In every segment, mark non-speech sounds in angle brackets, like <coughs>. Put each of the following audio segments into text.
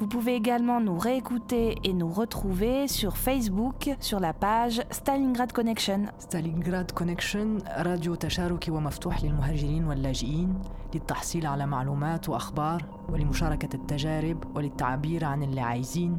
Vous pouvez également nous réécouter et nous retrouver sur Facebook sur la page Stalingrad Connection. ستالينغراد كونكشن راديو تشاركي ومفتوح للمهاجرين واللاجئين للتحصيل على معلومات وأخبار ولمشاركة التجارب وللتعبير عن اللي عايزين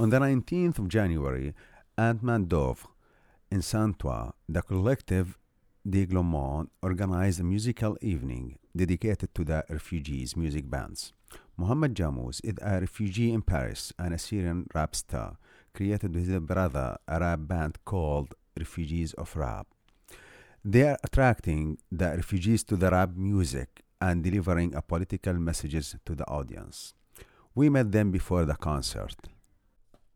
On the 19th of January, at Mandovre, in Saint-Ouen, the collective Diglomont organized a musical evening dedicated to the refugees' music bands. Muhammad Jamous is a refugee in Paris and a Syrian rap star, created with his brother a rap band called Refugees of Rap. They are attracting the refugees to the rap music and delivering a political messages to the audience. We met them before the concert.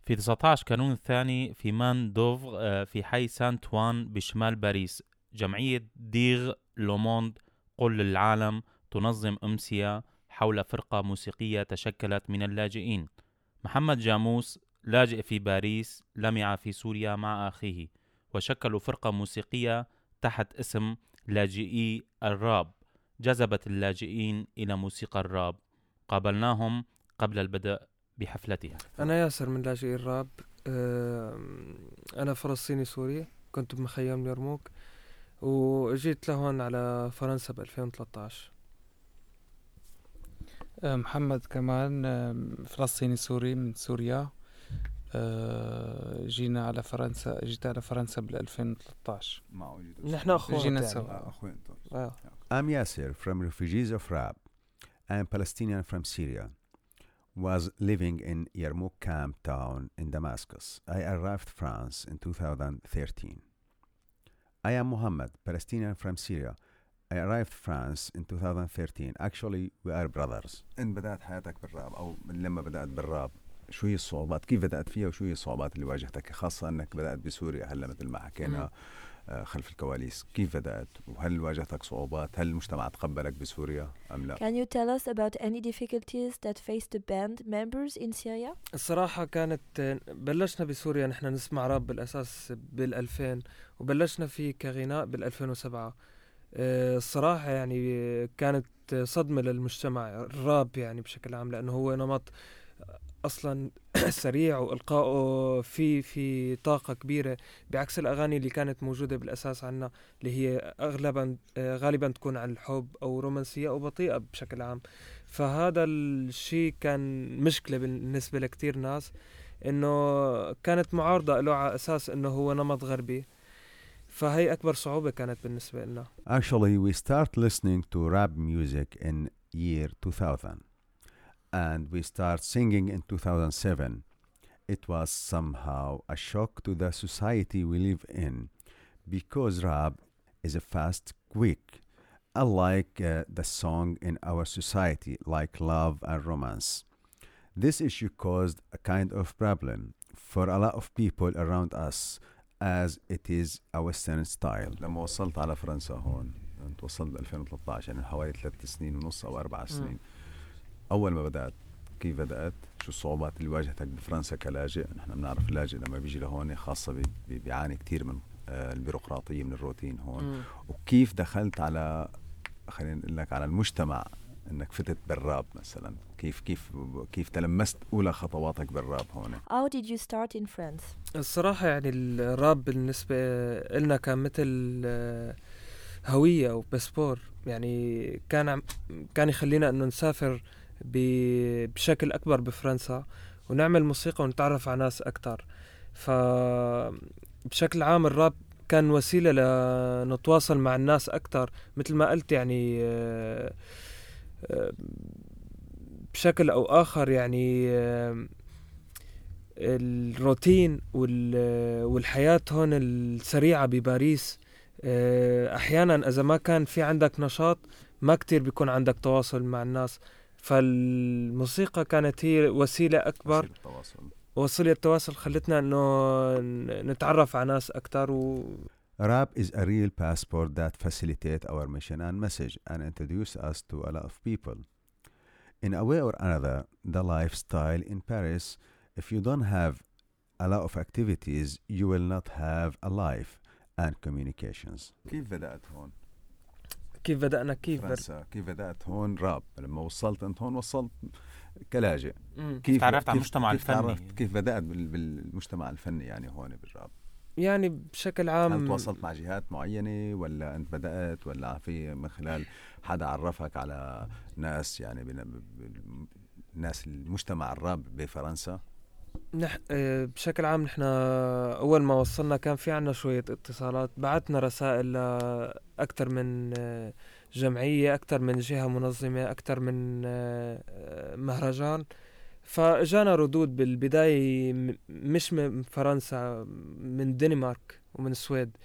في 19 كانون الثاني في مان دوفغ آه، في حي سانت وان بشمال باريس. جمعية ديغ لوموند قل للعالم تنظم أمسية حول فرقة موسيقية تشكلت من اللاجئين. محمد جاموس لاجئ في باريس لمع في سوريا مع أخيه. وشكلوا فرقة موسيقية تحت اسم لاجئي الراب. جذبت اللاجئين إلى موسيقى الراب. قابلناهم قبل البدء بحفلتها. أنا ياسر من لاجئي الراب. أنا فلسطيني سوري كنت بمخيم اليرموك وجيت لهون على فرنسا ب 2013 آه، محمد كمان آم، فلسطيني سوري من سوريا. آه، جينا على فرنسا جيت على فرنسا بال 2013 نحن أخوات جينا يعني. سوا. آه. I'm Yasser from Refugees of Rab. I am Palestinian from Syria. Was living in Yarmouk camp town in Damascus. I arrived France in 2013. I am Muhammad, Palestinian from Syria. I arrived France in 2013. Actually, we are brothers. إن بدأت حياتك بالراب أو من لما بدأت بالراب شو هي الصعوبات؟ كيف بدأت فيها وشو هي الصعوبات اللي واجهتك؟ خاصة أنك بدأت بسوريا هلا مثل ما حكينا آه، خلف الكواليس، كيف بدأت؟ وهل واجهتك صعوبات؟ هل المجتمع تقبلك بسوريا أم لا؟ Can you tell us about any difficulties that faced the band members in Syria? الصراحة كانت بلشنا بسوريا نحن نسمع راب بالأساس بال 2000 وبلشنا فيه كغناء بال 2007 آه، الصراحة يعني كانت صدمة للمجتمع الراب يعني بشكل عام لأنه هو نمط أصلا <clears throat> سريع وإلقائه في في طاقة كبيرة بعكس الأغاني اللي كانت موجودة بالأساس عنا اللي هي أغلبا آه، غالبا تكون عن الحب أو رومانسية أو بطيئة بشكل عام. فهذا الشيء كان مشكلة بالنسبة لكتير ناس إنه كانت معارضة له على أساس إنه هو نمط غربي. فهي أكبر صعوبة كانت بالنسبة لنا. Actually, we start listening to rap music in year 2000 and we start singing in 2007. It was somehow a shock to the society we live in because rap is a fast, quick, unlike uh, the song in our society like love and romance. This issue caused a kind of problem for a lot of people around us as it is a western style. لما وصلت على فرنسا هون انت وصلت ب 2013 يعني حوالي ثلاث سنين ونص او اربع سنين أول ما بدأت كيف بدأت؟ شو الصعوبات اللي واجهتك بفرنسا كلاجئ؟ نحن بنعرف اللاجئ لما بيجي لهون خاصة بي- بي- بيعاني كثير من آه، البيروقراطية من الروتين هون. مم. وكيف دخلت على خلينا نقول لك على المجتمع إنك فتت بالراب مثلا؟ كيف كيف كيف تلمست أولى خطواتك بالراب هون؟ How did you start in France? الصراحة يعني الراب بالنسبة إلنا كان مثل آه، هوية أو باسبور. يعني كان كان يخلينا إنه نسافر بشكل أكبر بفرنسا ونعمل موسيقى ونتعرف على ناس أكتر. ف بشكل عام الراب كان وسيلة لنتواصل مع الناس أكتر مثل ما قلت يعني بشكل أو آخر يعني الروتين وال- والحياة هون السريعة بباريس. أحيانا إذا ما كان في عندك نشاط ما كتير بيكون عندك تواصل مع الناس. فالموسيقى كانت هي وسيلة أكبر وسيلة التواصل التواصل خلتنا إنه ن- نتعرف على ناس أكتر و Rap is a real passport that facilitate our mission and message and introduce us to a lot of people. In a way or another, the lifestyle in Paris, if you don't have a lot of activities, you will not have a life and communications. كيف بدأت هون؟ كيف بدأنا كيف بر... فرنسا كيف بدأت هون راب لما وصلت أنت هون وصلت كلاجئ مم. كيف تعرفت على المجتمع كيف الفني؟ تعرفت كيف بدأت بال- بالمجتمع الفني يعني هون بالراب؟ يعني بشكل هل عام تواصلت مع جهات معينة ولا أنت بدأت ولا في من خلال حدا عرفك على ناس يعني بن- ب- ب- ناس المجتمع الراب بفرنسا نح... آه، بشكل عام نحن أول ما وصلنا كان في عنا شوية اتصالات بعتنا رسائل لأكثر من آه، جمعية أكثر من جهة منظمة أكثر من آه، مهرجان. فإجانا ردود بالبداية م- مش من فرنسا من الدنمارك ومن السويد.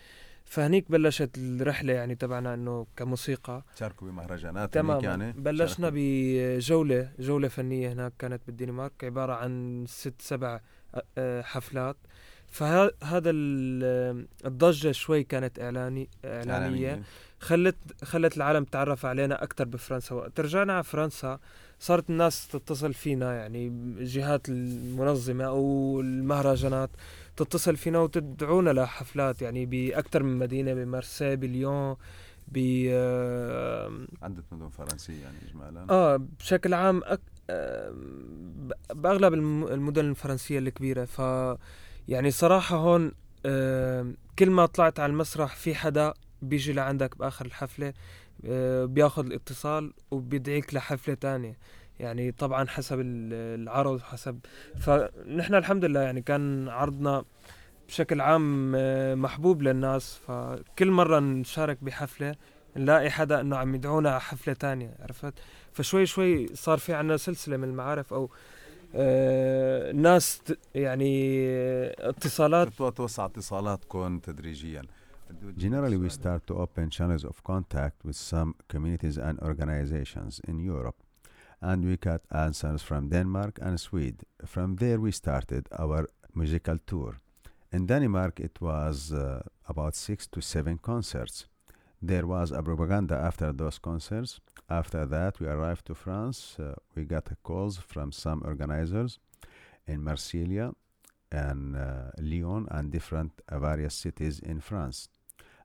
فهنيك بلشت الرحلة يعني تبعنا إنه كموسيقى. شاركوا بمهرجانات تمام يعني. بلشنا شاركوا. بجولة جولة فنية هناك كانت بالدنمارك عبارة عن ست سبع حفلات. فهذا الضجة شوي كانت إعلاني إعلانية. خلت خلت العالم تعرف علينا أكثر بفرنسا. وقت رجعنا على فرنسا صارت الناس تتصل فينا يعني الجهات المنظمة أو المهرجانات. تتصل فينا وتدعونا لحفلات يعني بأكثر من مدينة بمارسي بليون ب آه، عدة مدن فرنسية يعني إجمالا. آه بشكل عام أك... آه، ب- باغلب الم- المدن الفرنسية الكبيرة. ف يعني صراحة هون آه، كل ما طلعت على المسرح في حدا بيجي لعندك بآخر الحفلة آه، بياخذ الاتصال وبيدعيك لحفلة تانية. يعني طبعا حسب ال- العرض حسب فنحن الحمد لله يعني كان عرضنا بشكل عام آه، محبوب للناس فكل مرة نشارك بحفلة نلاقي حدا إنه عم يدعونا على حفلة تانية عرفت؟ فشوي شوي صار في عنا سلسلة من المعارف أو آه ناس يعني آه، اتصالات. توسع اتصالاتكم تدريجيا؟ Generally, we start to open channels of contact with some communities and organizations in Europe, and we got answers from Denmark and Sweden. From there, we started our musical tour. In Denmark, it was uh, about six to seven concerts. There was a propaganda after those concerts. After that, we arrived to France. Uh, we got calls from some organizers in Marsilia and uh, Lyon and different uh, various cities in France.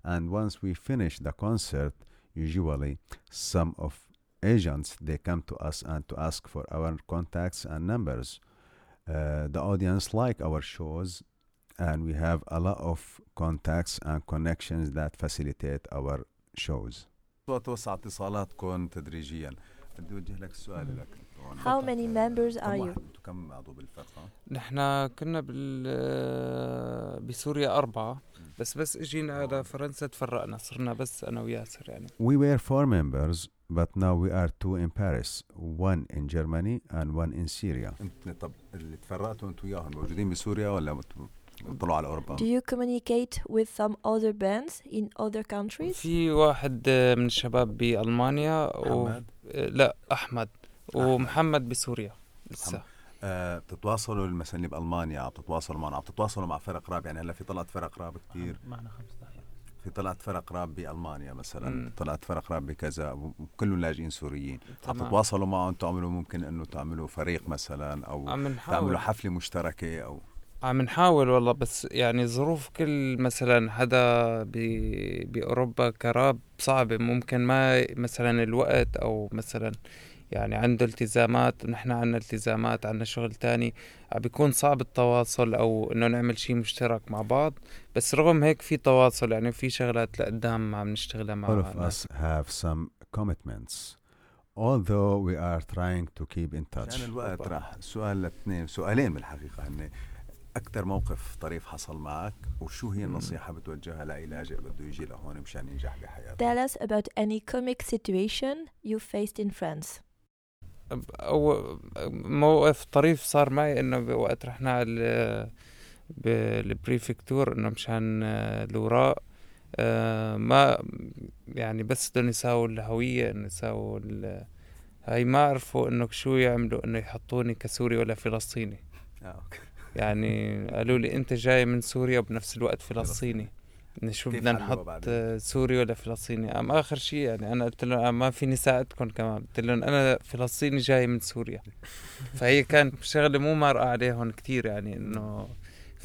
And once we finish the concert, usually some of agents they come to us and to ask for our contacts and numbers. Uh, the audience like our shows, and we have a lot of contacts and connections that facilitate our shows. توسع اتصالاتكم تدريجيا بدي اوجه لك السؤال لك How many members are you? كم عضو بالفرقه؟ نحن كنا بال بسوريا أربعة بس بس اجينا على فرنسا تفرقنا صرنا بس أنا وياسر يعني We were four members, But now we are two in Paris, one in Germany and one in Syria. انت طب اللي تفرقتوا أنتوا وياهم موجودين بسوريا ولا طلعوا على أوروبا؟ Do you communicate with some other bands in other countries? في واحد من الشباب بألمانيا و... محمد لا أحمد. ومحمد بسوريا. لسه. آه بتتواصلوا مثلا اللي بألمانيا عم تتواصلوا معنا عم تتواصلوا مع فرق راب يعني هلا في طلعت فرق راب كثير معنا 15 في طلعت فرق راب بالمانيا مثلا مم. طلعت فرق راب بكذا وكلهم لاجئين سوريين عم. تتواصلوا معهم تعملوا ممكن إنه تعملوا فريق مثلا أو عم تعملوا حفلة مشتركة أو عم نحاول والله بس يعني ظروف كل مثلا حدا ب- بأوروبا كراب صعبة ممكن ما مثلا الوقت أو مثلا يعني عنده التزامات نحن عنا التزامات عنا شغل تاني. عم بيكون صعب التواصل أو إنه نعمل شيء مشترك مع بعض. بس رغم هيك في تواصل يعني في شغلات لقدام عم نشتغلها مع all of us have some commitments. Although we are trying to keep in touch. عشان الوقت طبعاً. راح. سؤال لاثنين سؤالين بالحقيقة. هن أكثر موقف طريف حصل معك وشو هي النصيحة بتوجهها لأي لاجئ بده يجي لهون مشان ينجح بحياته Tell us about any comic situation you faced in France. أو موقف طريف صار معي إنه بوقت رحنا على بالبريفكتور إنه مشان آه، الاوراق آه، ما يعني بس بدهم يساووا الهوية إنه يساووا هاي ما عرفوا إنه شو يعملوا إنه يحطوني كسوري ولا فلسطيني. آه،. يعني قالوا لي أنت جاي من سوريا وبنفس الوقت فلسطيني. إن شو كيف بدنا نحط؟ آه، سوري ولا فلسطيني؟ أم آخر شيء يعني أنا قلت لهم أنا ما فيني ساعدكم كمان. قلت لهم أنا فلسطيني جاي من سوريا. <laughs> فهي كانت شغلة مو مارقة عليهم كثير يعني إنه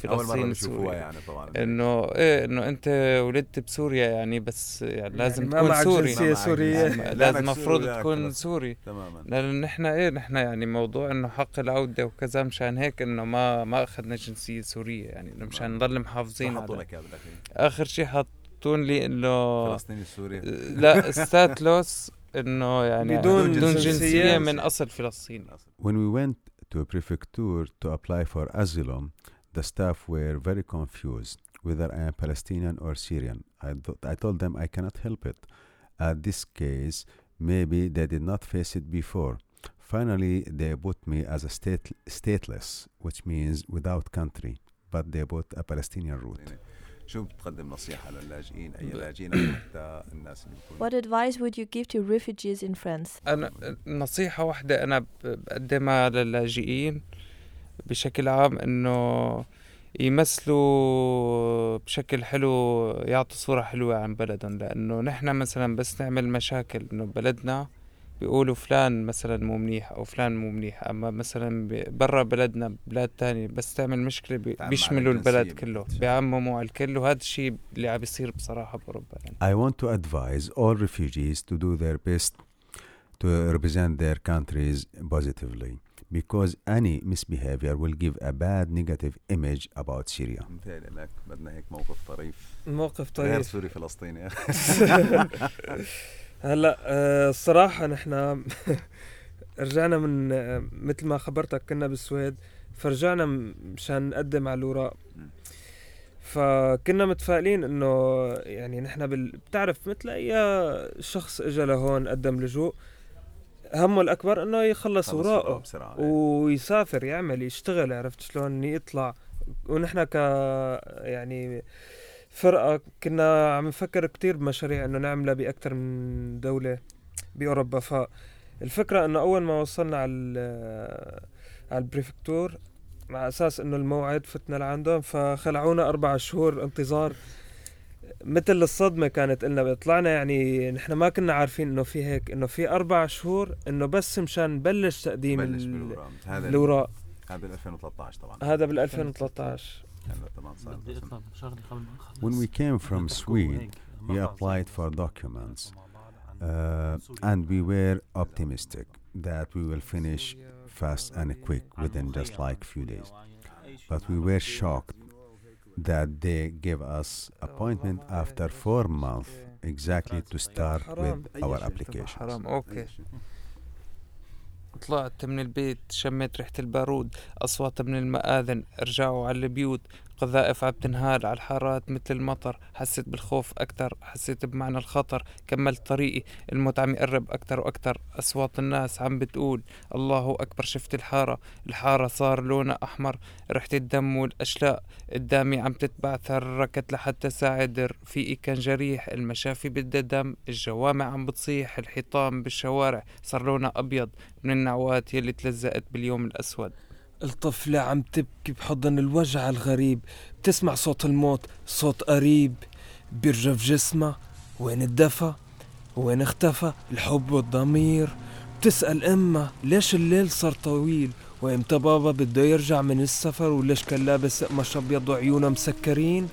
أول مرة فلسطين بشوفوها يعني طبعا. إنه إيه إنه أنت ولدت بسوريا يعني بس يعني لازم ما تكون سوري. سورية. يعني لازم معك مفروض سوري ولا تكون. سوري. تماما. لأن نحن إيه نحن يعني موضوع إنه حق العودة وكذا مشان هيك إنه ما ما أخذنا جنسية سورية يعني إنه مشان نضل محافظين حطوا على لك إياها آخر شيء حطون لي انه فلسطيني سوري لا ستاتلوس إنه يعني بدون بدون. جنسية من أصل فلسطيني. When we went to a prefecture to apply for asylum, the staff were very confused whether I am Palestinian or Syrian. I, th- I told them I cannot help it. At this case, maybe they did not face it before. Finally, they put me as a state, stateless, which means without country, but they put a Palestinian route. شو بتقدم نصيحة للاجئين أي لاجئين أو حتى الناس اللي بيكونوا <coughs> What advice would you give to refugees in France? انا نصيحة واحدة انا ب- بقدمها للاجئين بشكل عام إنه يمثلوا بشكل حلو يعطوا صورة حلوة عن بلدهم. لأنه نحن مثلا بس نعمل مشاكل إنه بلدنا بيقولوا فلان مثلا مو منيح أو فلان مو منيح. أما مثلا ب- برا بلدنا بلاد تانية بس تعمل مشكلة بيشملوا البلد كله. بيعمموا على الكل. وهذا الشيء اللي عم بيصير بصراحة بأوروبا يعني. I want to advise all refugees to do their best to represent their countries positively. Because any misbehavior will give a bad negative image about Syria. متهيألي لك بدنا هيك موقف طريف موقف غير طيب سوري فلسطيني <laughs> <laughs> هلا آه، الصراحة نحن <laughs> رجعنا من آه، مثل ما خبرتك كنا بالسويد فرجعنا مشان نقدم على الوراق مم. فكنا متفائلين إنه يعني نحن بال... بتعرف مثل أي شخص اجى لهون قدم لجوء همه الأكبر إنه يخلص خلص اوراقه بسرعة ويسافر يعمل يشتغل عرفت شلون؟ يطلع. ونحن ك يعني فرقة كنا عم نفكر كتير بمشاريع إنه نعملها بأكثر من دولة بأوروبا. فالفكرة إنه أول ما وصلنا على على البريفكتور على أساس إنه الموعد فتنا لعندهم فخلعونا أربع شهور انتظار. مثل الصدمة كانت لنا طلعنا يعني نحن ما كنا عارفين انه في هيك انه في أربع شهور انه بس مشان نبلش تقديم بلش ال- بالوراق هذا الاوراق هذا بال 2013 طبعا هذا بال 2013 هلا طبعا صار When we came from Sweden, we applied for documents uh, and we were optimistic that we will finish fast and quick within just like few days. But we were shocked that they gave us appointment after four months exactly to start with our applications. حرام okay طلعت من البيت شميت ريحة البارود أصوات من المآذن رجعوا على البيوت قذائف عم تنهال على الحارات مثل المطر. حسيت بالخوف أكتر حسيت بمعنى الخطر. كملت طريقي الموت عم يقرب أكتر وأكتر. أصوات الناس عم بتقول الله أكبر شفت الحارة. الحارة صار لونها أحمر. ريحة الدم والأشلاء. قدامي عم تتبع تحركت لحتى ساعد رفيقي كان جريح. المشافي بدها دم الجوامع عم بتصيح الحيطان بالشوارع. صار لونها أبيض من النعوات يلي تلزقت باليوم الأسود. الطفلة عم تبكي بحضن الوجع الغريب بتسمع صوت الموت صوت قريب. بيرجف جسمه وين الدفى وين اختفى؟ الحب والضمير. بتسأل أمه ليش الليل صار طويل؟ وإمتى بابا بده يرجع من السفر؟ وليش كان لابس قماش أبيض وعيونه مسكرين؟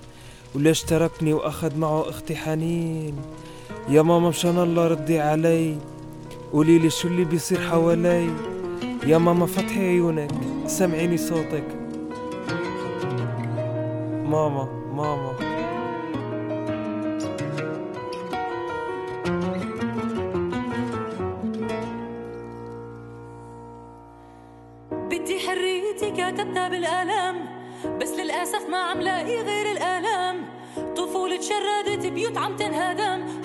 وليش تركني وأخذ معه أختي حنين؟ يا ماما مشان الله ردي علي. قولي لي شو اللي بيصير حوالي؟ يا ماما فتحي عيونك. سمعيني صوتك. ماما ماما. بدي حريتي كتبتها بالقلم بس للأسف ما عم لاقي غير الألم طفولة شردت بيوت عم تنهدم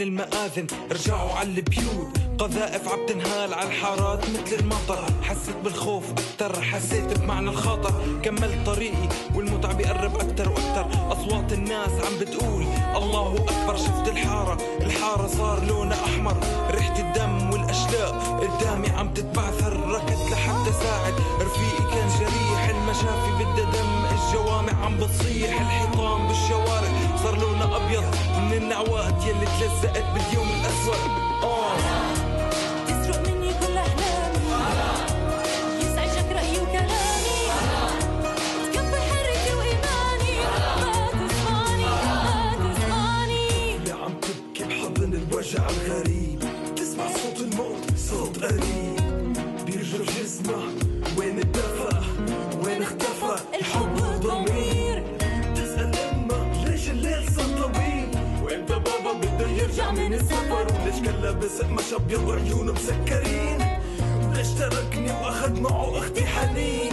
من المآذن. رجعوا على البيوت. قذائف عم تنهال على الحارات مثل المطر. حسيت بالخوف أكتر حسيت بمعنى الخطر. كملت طريقي والمتعة بيقرب أكتر وأكتر أصوات الناس عم بتقول الله أكبر. شفت الحارة. الحارة صار لونها أحمر. ريحة الدم والأشلاء قدامي عم تتبعثر. ركضت لحتى ساعد. رفيقي كان جريح. المشافي بدها دم الجوامع عم بتصيح الحيطان بالشوارع. صار لونها أبيض من النعوات يلي تلزقت باليوم الأسود. آه. بده يرجع من السفر. وليش كان لابس قماش أبيض وعيونه مسكرين؟ وليش تركني وأخذ معه أختي حنين؟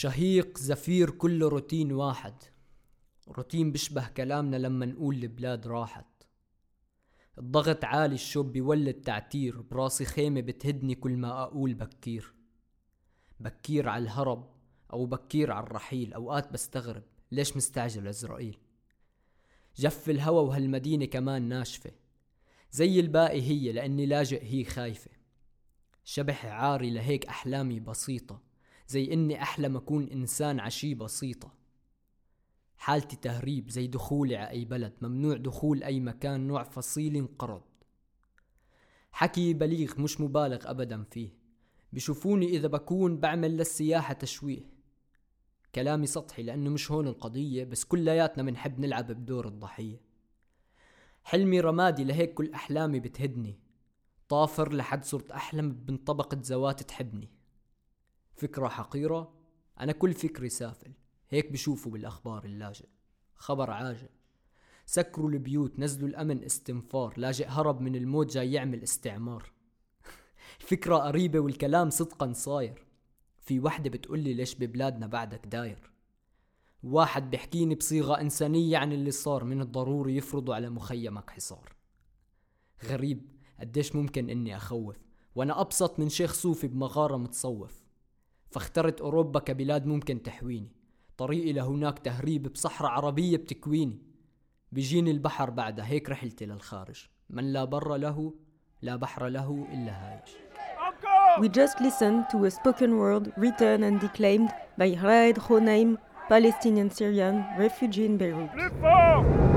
شهيق زفير كله روتين واحد. روتين بيشبه كلامنا لما نقول البلاد راحت. الضغط عالي الشوب بيولد تعتير براسي خيمة بتهدني كل ما أقول بكير. بكير على الهرب أو بكير على الرحيل أوقات بستغرب ليش مستعجل إسرائيل جف الهوى وهالمدينة كمان ناشفة. زي الباقي هي لأني لاجئ هي خايفة. شبح عاري لهيك أحلامي بسيطة. زي إني أحلم أكون إنسان عشي بسيطة. حالتي تهريب زي دخولي على أي بلد ممنوع دخول أي مكان نوع فصيل انقرض. حكي بليغ مش مبالغ أبدا فيه. بشوفوني إذا بكون بعمل للسياحة تشويه. كلامي سطحي لأنه مش هون القضية بس كلياتنا منحب نلعب بدور الضحية. حلمي رمادي لهيك كل أحلامي بتهدني. طافر لحد صرت أحلم بن طبقة زوات تحبني. فكرة حقيرة أنا كل فكري سافل. هيك بشوفوا بالأخبار اللاجئ. خبر عاجل. سكروا البيوت نزلوا الأمن استنفار. لاجئ هرب من الموت جاي يعمل استعمار. <laughs> الفكرة قريبة والكلام صدقا صاير. في وحدة بتقولي ليش ببلادنا بعدك داير؟ واحد بيحكيني بصيغة إنسانية عن اللي صار من الضروري يفرضوا على مخيمك حصار. غريب قديش ممكن إني أخوف؟ وأنا أبسط من شيخ صوفي بمغارة متصوف. فاخترت أوروبا كبلاد ممكن تحويني. طريقي لهناك تهريب بصحراء عربية بتكويني. بيجيني البحر بعدها. هيك رحلتي للخارج. من لا بر له لا بحر له إلا هايش We just listened to a spoken word written and declaimed by Raed Khonaim, Palestinian Syrian refugee in Beirut. <laughs>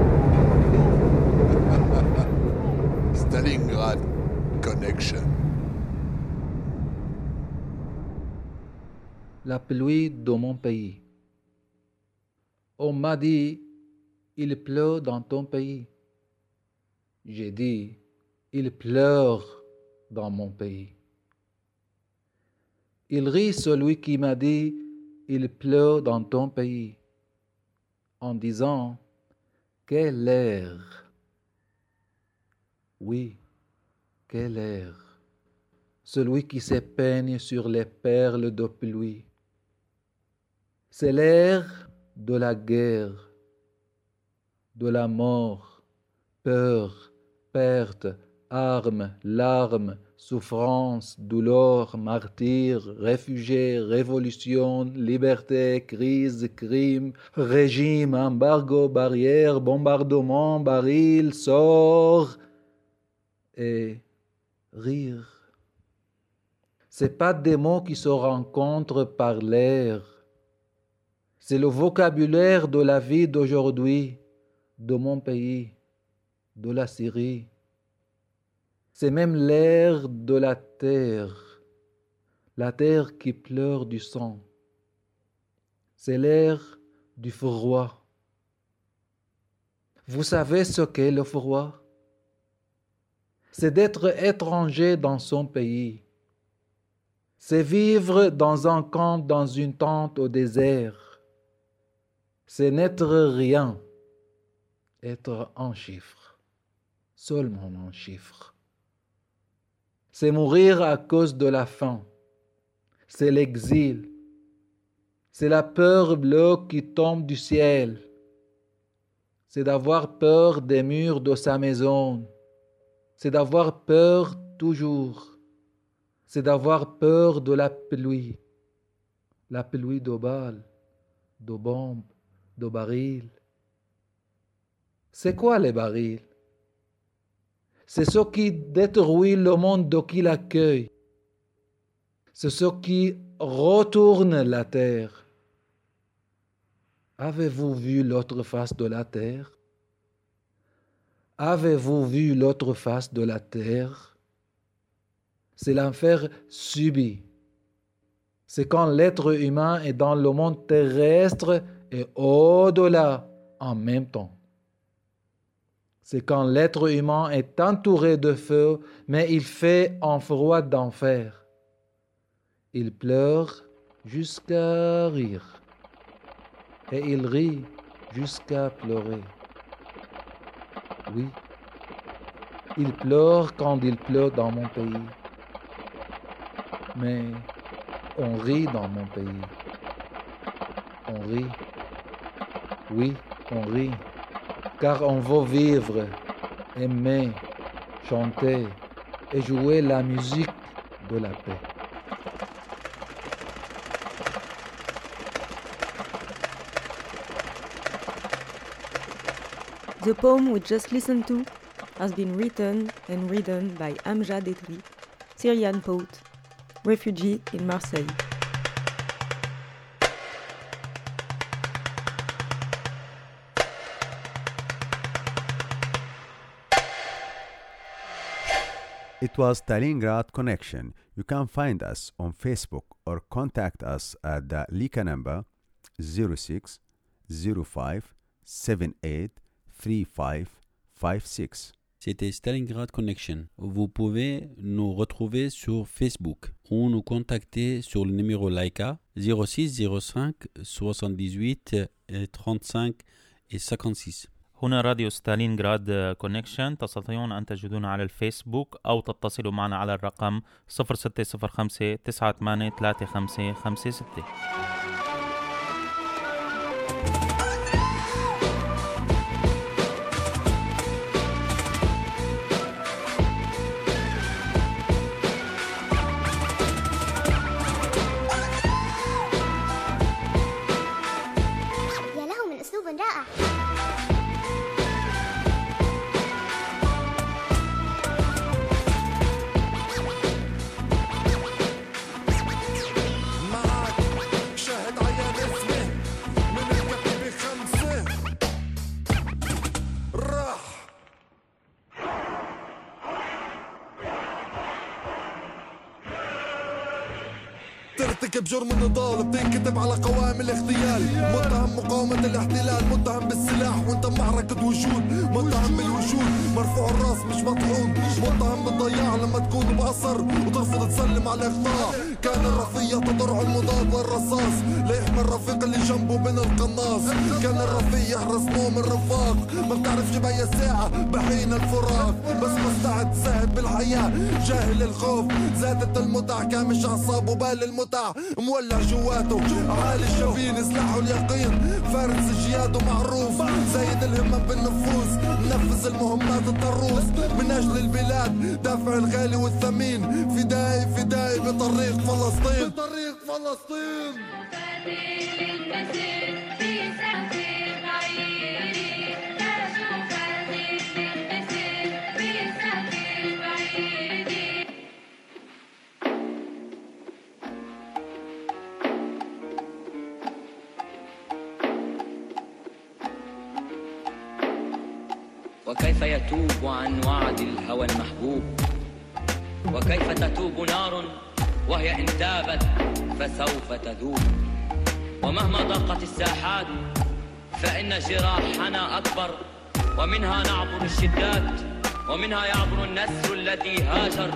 Stalingrad Connection. La pluie de mon pays. On m'a dit, il pleut dans ton pays. J'ai dit, il pleure dans mon pays. Il rit celui qui m'a dit, il pleut dans ton pays, en disant, quel air. Oui, quel air. Celui qui se peigne sur les perles de pluie. C'est l'air de la guerre, de la mort, peur, perte, armes, larmes, souffrance, douleur, martyr, réfugiés, révolution, liberté, crise, crime, régime, embargo, barrière, bombardement, baril, sort et rire. C'est pas des mots qui se rencontrent par l'air. C'est le vocabulaire de la vie d'aujourd'hui, de mon pays, de la Syrie. C'est même l'air de la terre, la terre qui pleure du sang. C'est l'air du froid. Vous savez ce qu'est le froid? C'est d'être étranger dans son pays. C'est vivre dans un camp, dans une tente au désert. C'est n'être rien, être un chiffre, seulement un chiffre. C'est mourir à cause de la faim. C'est l'exil. C'est la peur bleue qui tombe du ciel. C'est d'avoir peur des murs de sa maison. C'est d'avoir peur toujours. C'est d'avoir peur de la pluie. La pluie de balles, de bombes, de barils. C'est quoi les barils? C'est ce qui détruit le monde de qui l'accueille. C'est ce qui retourne la terre. Avez-vous vu l'autre face de la terre? Avez-vous vu l'autre face de la terre? C'est l'enfer subi. C'est quand l'être humain est dans le monde terrestre et au-delà en même temps. C'est quand l'être humain est entouré de feu, mais il fait un froid d'enfer. Il pleure jusqu'à rire, et il rit jusqu'à pleurer. Oui, il pleure quand il pleut dans mon pays, mais on rit dans mon pays. On rit. Oui, on rit car on veut vivre, aimer, chanter et jouer la musique de la paix. The poem we just listened to has been written and read by Amjad Etri, Syrian poet, refugee in Marseille. Stalingrad Connection. You can find us on Facebook or contact us at the Lika number 06 05 78 35 56. C'était Stalingrad Connection. Vous pouvez nous retrouver sur Facebook ou nous contacter sur le numéro Laika 06 05 78 35 et 56. هنا راديو ستالينغراد كونكشن. تستطيعون أن تجدونا على الفيسبوك أو تتصلوا معنا على الرقم 0605 98 ترتكب جرم النضال بتنكتب على قوائم الاغتيال. متهم مقاومة الاحتلال. متهم بالسلاح وانت معركة وجود متهم بالوجود. مرفوع الراس مش مطحون. متهم بالضياع لما تكون بأثر وترفض تسلم على الاقطاع كان الرفيع تضرع المضاد والرصاص ليحمي الرفيق اللي جنبه من القناص. كان الرفيع يحرس نوم الرفاق. ما بتعرفش بأي ساعة بحين الفراق. بس مستعد ساهب بالحياة. جاهل الخوف. زادت المتع كامش أعصابه بال المتع مولع جواته. عالي الشبين سلاحه اليقين. فارس جياده معروف. زايد الهمة بالنفوس. نفذ المهمات الطروس من أجل البلاد. دافع الغالي والثمين. فدائي فدائي بطريق فلسطين. بطريق فلسطين. وكيف يتوب عن وعد الهوى المحبوب؟ وكيف تتوب نار وهي إن تابت فسوف تذوب. ومهما ضاقت الساحات فإن جراحنا أكبر. ومنها نعبر الشدات ومنها يعبر النسر الذي هاجر.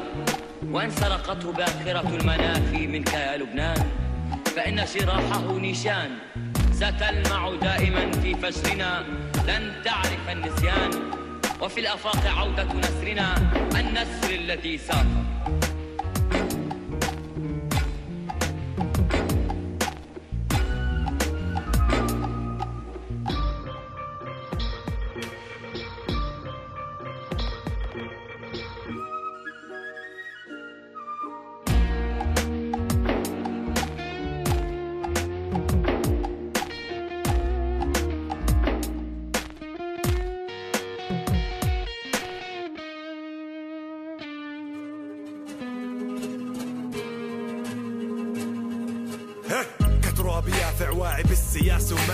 وإن سرقته باكرة المنافي منك يا لبنان. فإن جراحه نيشان ستلمع دائما في فجرنا. لن تعرف النسيان. وفي الآفاق عودة نسرنا النسر الذي سافر.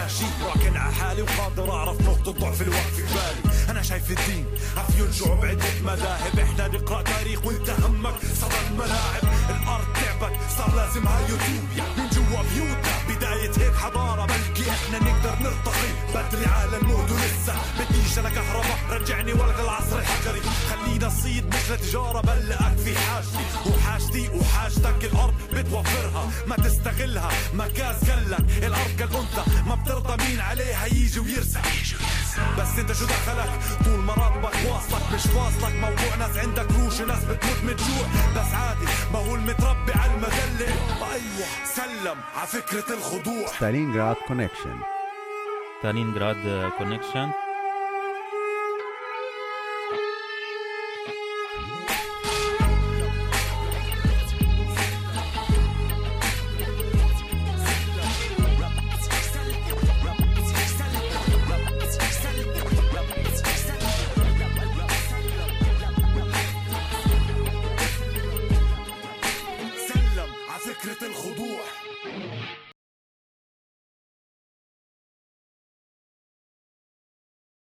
وماشي راكن على حالي وقادر أعرف نقطة ضعف الوقت في بالي. أنا شايف الدين عفيون شعوب عدة مذاهب إحنا نقرأ تاريخ وانت همك صدى الملاعب. الأرض تعبت صار لازمها يوتيوب من جوا بيوتنا بداية هيك حضارة بلكي إحنا نقدر نرتقي. بدري على الموت ولسه بديش أنا كهرباء رجعني والغى العصر الحجري. خلينا صيد مش لتجارة بلقك في حاجتي. وحاجتي وحاجتك الأرض بتوفرها. ما تستغلها. مكاس قالك الأرض كالأنثى. ما بترضى مين عليها. يجي ويرسى بس انت شو دخلك؟ طول ما راتبك واصلك مش واصلك موضوع ناس عندك روش وناس بتموت من الجوع بس عادي ما هو المتربي على المذلة. أيوه سلم على فكرة الخضوع. ستالينغراد كونكشن. ستالينغراد كونكشن.